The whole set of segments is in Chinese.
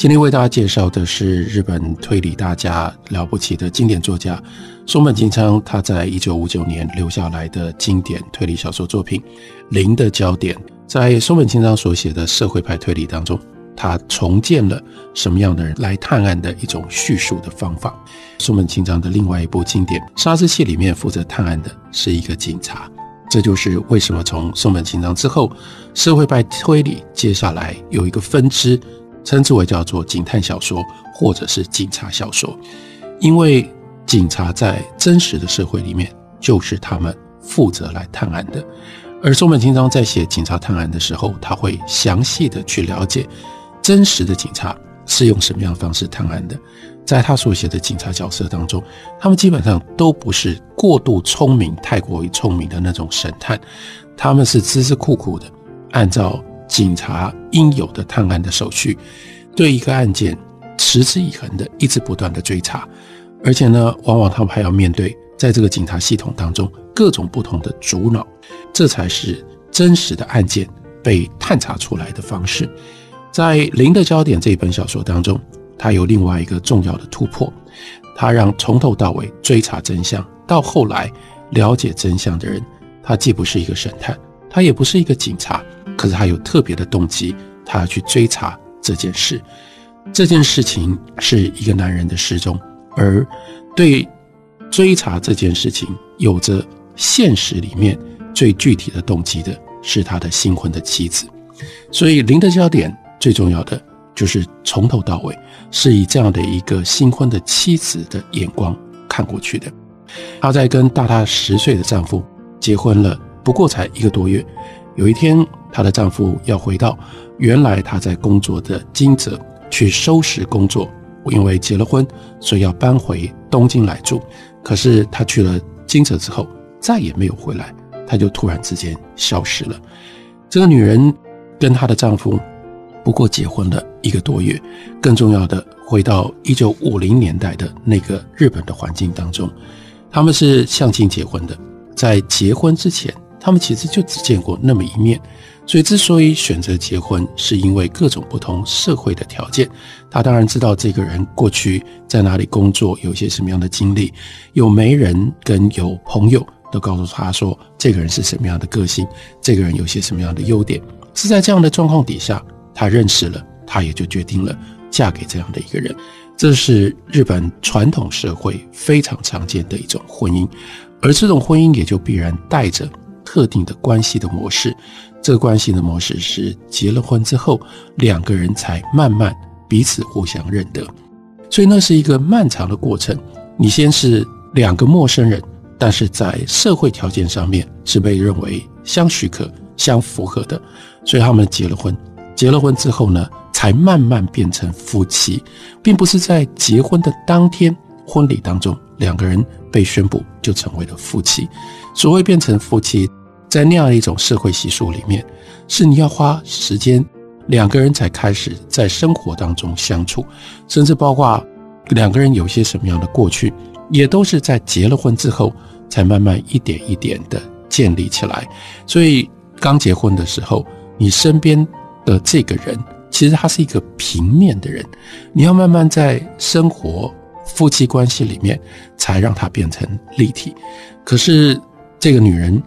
今天为大家介绍的是日本推理大家了不起的经典作家松本清张，他在一九五九年留下来的经典推理小说作品《零的焦点》。在松本清张所写的社会派推理当中，他重建了什么样的人来探案的一种叙述的方法。松本清张的另外一部经典《杀之器》里面负责探案的是一个警察，这就是为什么从松本清张之后，社会派推理接下来有一个分支。称之为叫做警探小说，或者是警察小说，因为警察在真实的社会里面就是他们负责来探案的。而松本清张在写警察探案的时候，他会详细的去了解真实的警察是用什么样的方式探案的。在他所写的警察角色当中，他们基本上都不是过度聪明、太过于聪明的那种神探，他们是孜孜酷酷的按照。警察应有的探案的手续，对一个案件持之以恒的一直不断的追查，而且呢，往往他们还要面对在这个警察系统当中各种不同的阻挠，这才是真实的案件被探查出来的方式。在《零的焦点》这一本小说当中，它有另外一个重要的突破，它让从头到尾追查真相，到后来了解真相的人，他既不是一个神探，他也不是一个警察。可是他有特别的动机，他要去追查这件事。这件事情是一个男人的失踪，而对追查这件事情有着现实里面最具体的动机的是他的新婚的妻子。所以零的焦点最重要的就是从头到尾是以这样的一个新婚的妻子的眼光看过去的。她在跟大她十岁的丈夫结婚了，不过才一个多月。有一天，她的丈夫要回到原来她在工作的金泽去收拾工作，因为结了婚，所以要搬回东京来住。可是她去了金泽之后，再也没有回来，她就突然之间消失了。这个女人跟她的丈夫不过结婚了一个多月，更重要的，回到一九五零年代的那个日本的环境当中，他们是相亲结婚的，在结婚之前。他们其实就只见过那么一面，所以之所以选择结婚，是因为各种不同社会的条件。他当然知道这个人过去在哪里工作，有些什么样的经历，有媒人跟有朋友都告诉他说，这个人是什么样的个性，这个人有些什么样的优点。是在这样的状况底下，他认识了，他也就决定了嫁给这样的一个人。这是日本传统社会非常常见的一种婚姻，而这种婚姻也就必然带着。特定的关系的模式，这个关系的模式是结了婚之后，两个人才慢慢彼此互相认得，所以那是一个漫长的过程。你先是两个陌生人，但是在社会条件上面是被认为相许可、相符合的，所以他们结了婚。结了婚之后呢，才慢慢变成夫妻，并不是在结婚的当天婚礼当中两个人被宣布就成为了夫妻。所谓变成夫妻。在那样一种社会习俗里面，是你要花时间，两个人才开始在生活当中相处，甚至包括两个人有些什么样的过去，也都是在结了婚之后才慢慢一点一点的建立起来。所以刚结婚的时候，你身边的这个人其实他是一个平面的人，你要慢慢在生活夫妻关系里面才让他变成立体。可是这个女人。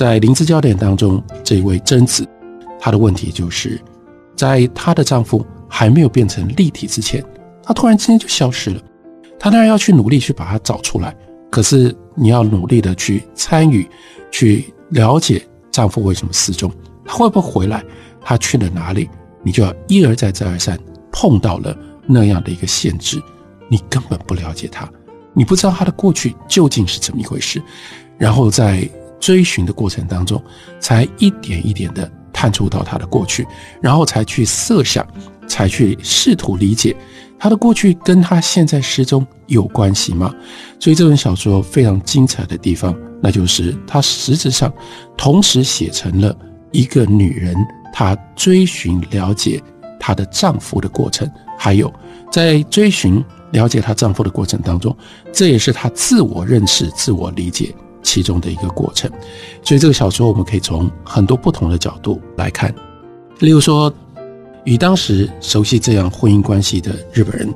在灵芝焦点当中，这一位贞子，她的问题就是，在她的丈夫还没有变成立体之前，她突然之间就消失了。她当然要去努力去把它找出来，可是你要努力的去参与，去了。解丈夫为什么失踪，他会不会回来，他去了。哪里，你就要一而再再而三碰到了。那样的一个限制，你根本不了。解他，你不知道他的过去究竟是怎么一回事，然后在。追寻的过程当中，才一点一点的探出到他的过去，然后才去设想，才去试图理解他的过去跟他现在失踪有关系吗？所以这本小说非常精彩的地方，那就是它实质上同时写成了一个女人她追寻了解她的丈夫的过程，还有在追寻了解她丈夫的过程当中，这也是她自我认识、自我理解其中的一个过程。所以这个小说我们可以从很多不同的角度来看，例如说。与当时熟悉这样婚姻关系的日本人，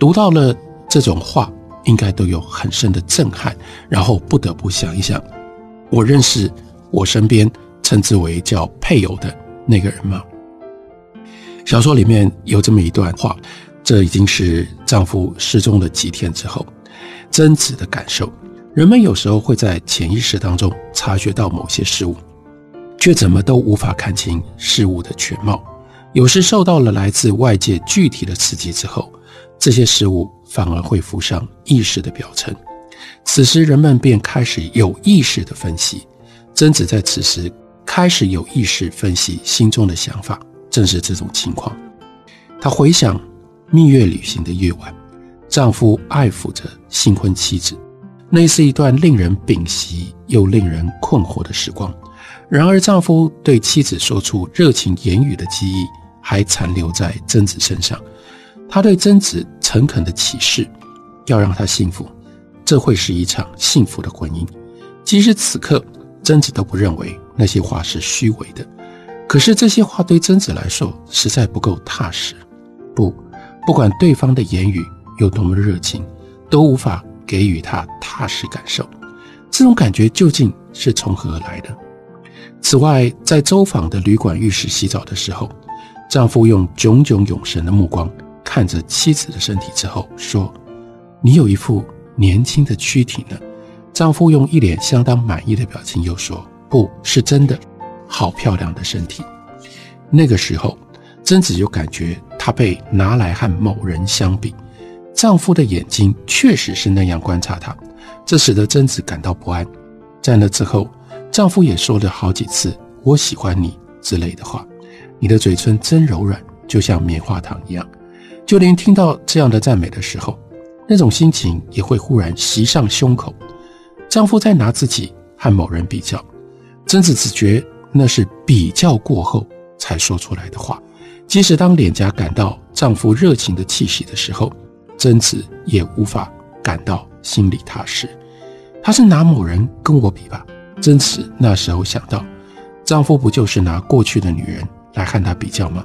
读到了这种话，应该都有很深的震撼，然后不得不想一想：我认识我身边称之为叫配偶的那个人吗？小说里面有这么一段话，这已经是丈夫失踪的几天之后，贞子的感受。人们有时候会在潜意识当中察觉到某些事物，却怎么都无法看清事物的全貌。有时受到了来自外界具体的刺激之后，这些事物反而会浮上意识的表层。此时人们便开始有意识的分析。贞子在此时开始有意识分析心中的想法，正是这种情况。她回想蜜月旅行的夜晚，丈夫爱抚着新婚妻子，那是一段令人屏息又令人困惑的时光。然而，丈夫对妻子说出热情言语的记忆。还残留在贞子身上，他对贞子诚恳的启示，要让她幸福，这会是一场幸福的婚姻。即使此刻贞子都不认为那些话是虚伪的，可是这些话对贞子来说实在不够踏实。不，不管对方的言语有多么热情，都无法给予她踏实感受。这种感觉究竟是从何而来的？此外，在周访的旅馆浴室洗澡的时候。丈夫用炯炯有神的目光看着妻子的身体之后说：“你有一副年轻的躯体呢。”丈夫用一脸相当满意的表情又说：“不是真的，好漂亮的身体。”那个时候，贞子就感觉她被拿来和某人相比，丈夫的眼睛确实是那样观察她，这使得贞子感到不安。在那之后，丈夫也说了好几次“我喜欢你”之类的话。你的嘴唇真柔软，就像棉花糖一样。就连听到这样的赞美的时候，那种心情也会忽然袭上胸口。丈夫在拿自己和某人比较，贞子只觉那是比较过后才说出来的话。即使当脸颊感到丈夫热情的气息的时候，贞子也无法感到心里踏实。他是拿某人跟我比吧？贞子那时候想到，丈夫不就是拿过去的女人？来和她比较吗？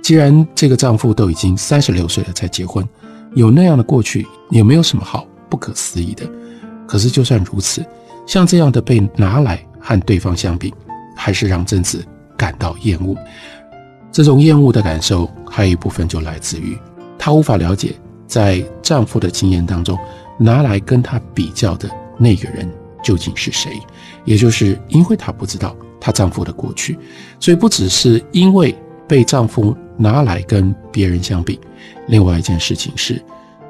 既然这个丈夫都已经三十六岁了才结婚，有那样的过去也没有什么好不可思议的。可是就算如此，像这样的被拿来和对方相比，还是让贞子感到厌恶。这种厌恶的感受还有一部分就来自于她无法了解，在丈夫的经验当中拿来跟她比较的那个人究竟是谁，也就是因为她不知道。她丈夫的过去，所以不只是因为被丈夫拿来跟别人相比，另外一件事情是，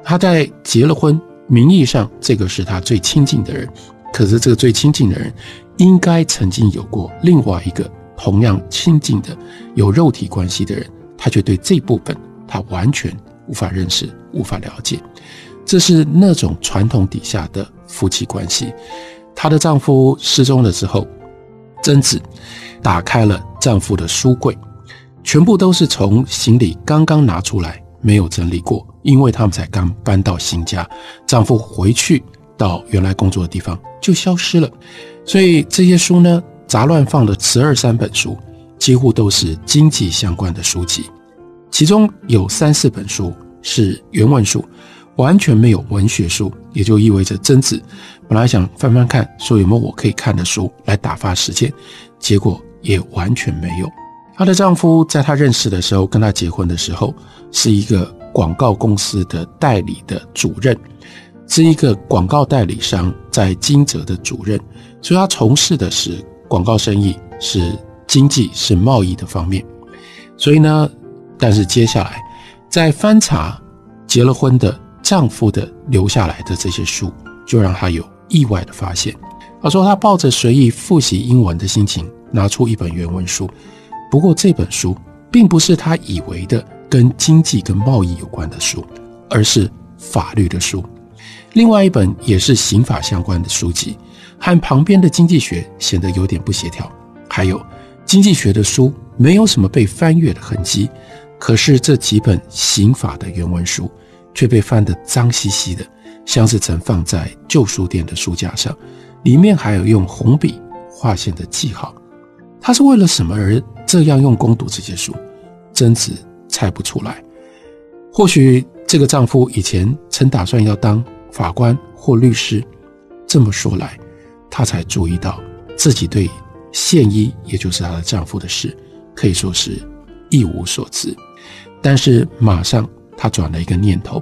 她在结了婚，名义上这个是她最亲近的人，可是这个最亲近的人，应该曾经有过另外一个同样亲近的有肉体关系的人，她却对这部分她完全无法认识、无法了解，这是那种传统底下的夫妻关系。她的丈夫失踪了之后。贞子打开了丈夫的书柜，全部都是从行李刚刚拿出来，没有整理过，因为他们才刚搬到新家。丈夫回去到原来工作的地方就消失了，所以这些书呢，杂乱放了十二三本书，几乎都是经济相关的书籍，其中有三四本书是原文书。完全没有文学书，也就意味着贞子本来想翻翻看，说有没有我可以看的书来打发时间，结果也完全没有。她的丈夫在她认识的时候，跟她结婚的时候，是一个广告公司的代理的主任，是一个广告代理商在金泽的主任，所以她从事的是广告生意，是经济，是贸易的方面。所以呢，但是接下来在翻查结了婚的。丈夫的留下来的这些书，就让她有意外的发现。她说，她抱着随意复习英文的心情，拿出一本原文书。不过这本书并不是她以为的跟经济跟贸易有关的书，而是法律的书。另外一本也是刑法相关的书籍，和旁边的经济学显得有点不协调。还有经济学的书没有什么被翻阅的痕迹，可是这几本刑法的原文书却被翻得脏兮兮的，像是曾放在旧书店的书架上，里面还有用红笔划线的记号。他是为了什么而这样用功读这些书？贞子猜不出来。或许这个丈夫以前曾打算要当法官或律师。这么说来，她才注意到自己对现医，也就是她的丈夫的事，可以说是一无所知。但是马上他转了一个念头，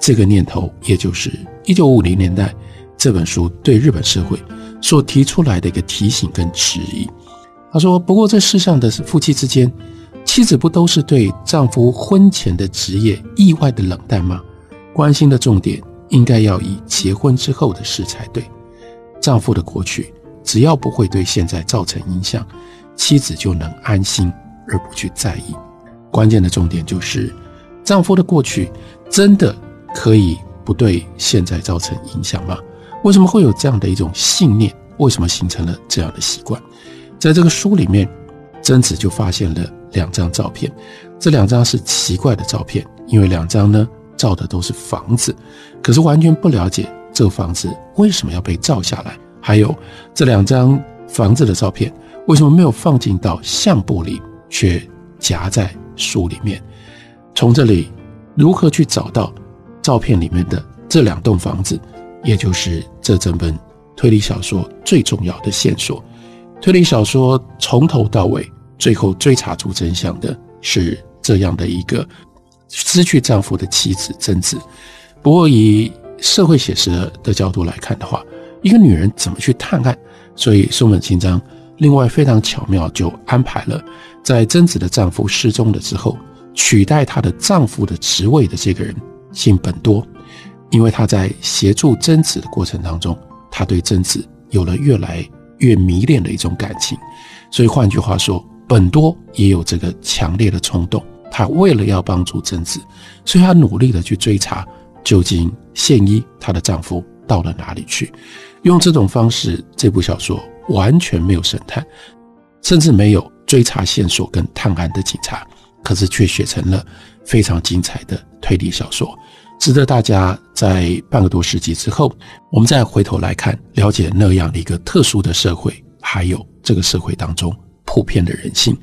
这个念头也就是一九五零年代这本书对日本社会所提出来的一个提醒跟质疑。他说：“不过这世上的夫妻之间。”妻子不都是对丈夫婚前的职业意外的冷淡吗？关心的重点应该要以结婚之后的事才对。丈夫的过去只要不会对现在造成影响，妻子就能安心而不去在意。关键的重点就是，丈夫的过去真的可以不对现在造成影响吗？为什么会有这样的一种信念？为什么形成了这样的习惯？在这个书里面，贞子就发现了。两张照片，这两张是奇怪的照片，因为两张呢照的都是房子，可是完全不了解这房子为什么要被照下来。还有这两张房子的照片为什么没有放进到相簿里，却夹在书里面？从这里如何去找到照片里面的这两栋房子，也就是这整本推理小说最重要的线索。推理小说从头到尾。最后追查出真相的是这样的一个失去丈夫的妻子贞子。不过以社会写实的角度来看的话，一个女人怎么去探案？所以松本清张另外非常巧妙就安排了，在贞子的丈夫失踪了之后，取代她的丈夫的职位的这个人姓本多，因为他在协助贞子的过程当中，他对贞子有了越来越迷恋的一种感情。所以换句话说。本多也有这个强烈的冲动，他为了要帮助贞子，所以他努力的去追查究竟现一她的丈夫到了哪里去。用这种方式，这部小说完全没有神探，甚至没有追查线索跟探案的警察，可是却写成了非常精彩的推理小说，值得大家在半个多世纪之后，我们再回头来看，了解那样的一个特殊的社会，还有这个社会当中。普遍的人性。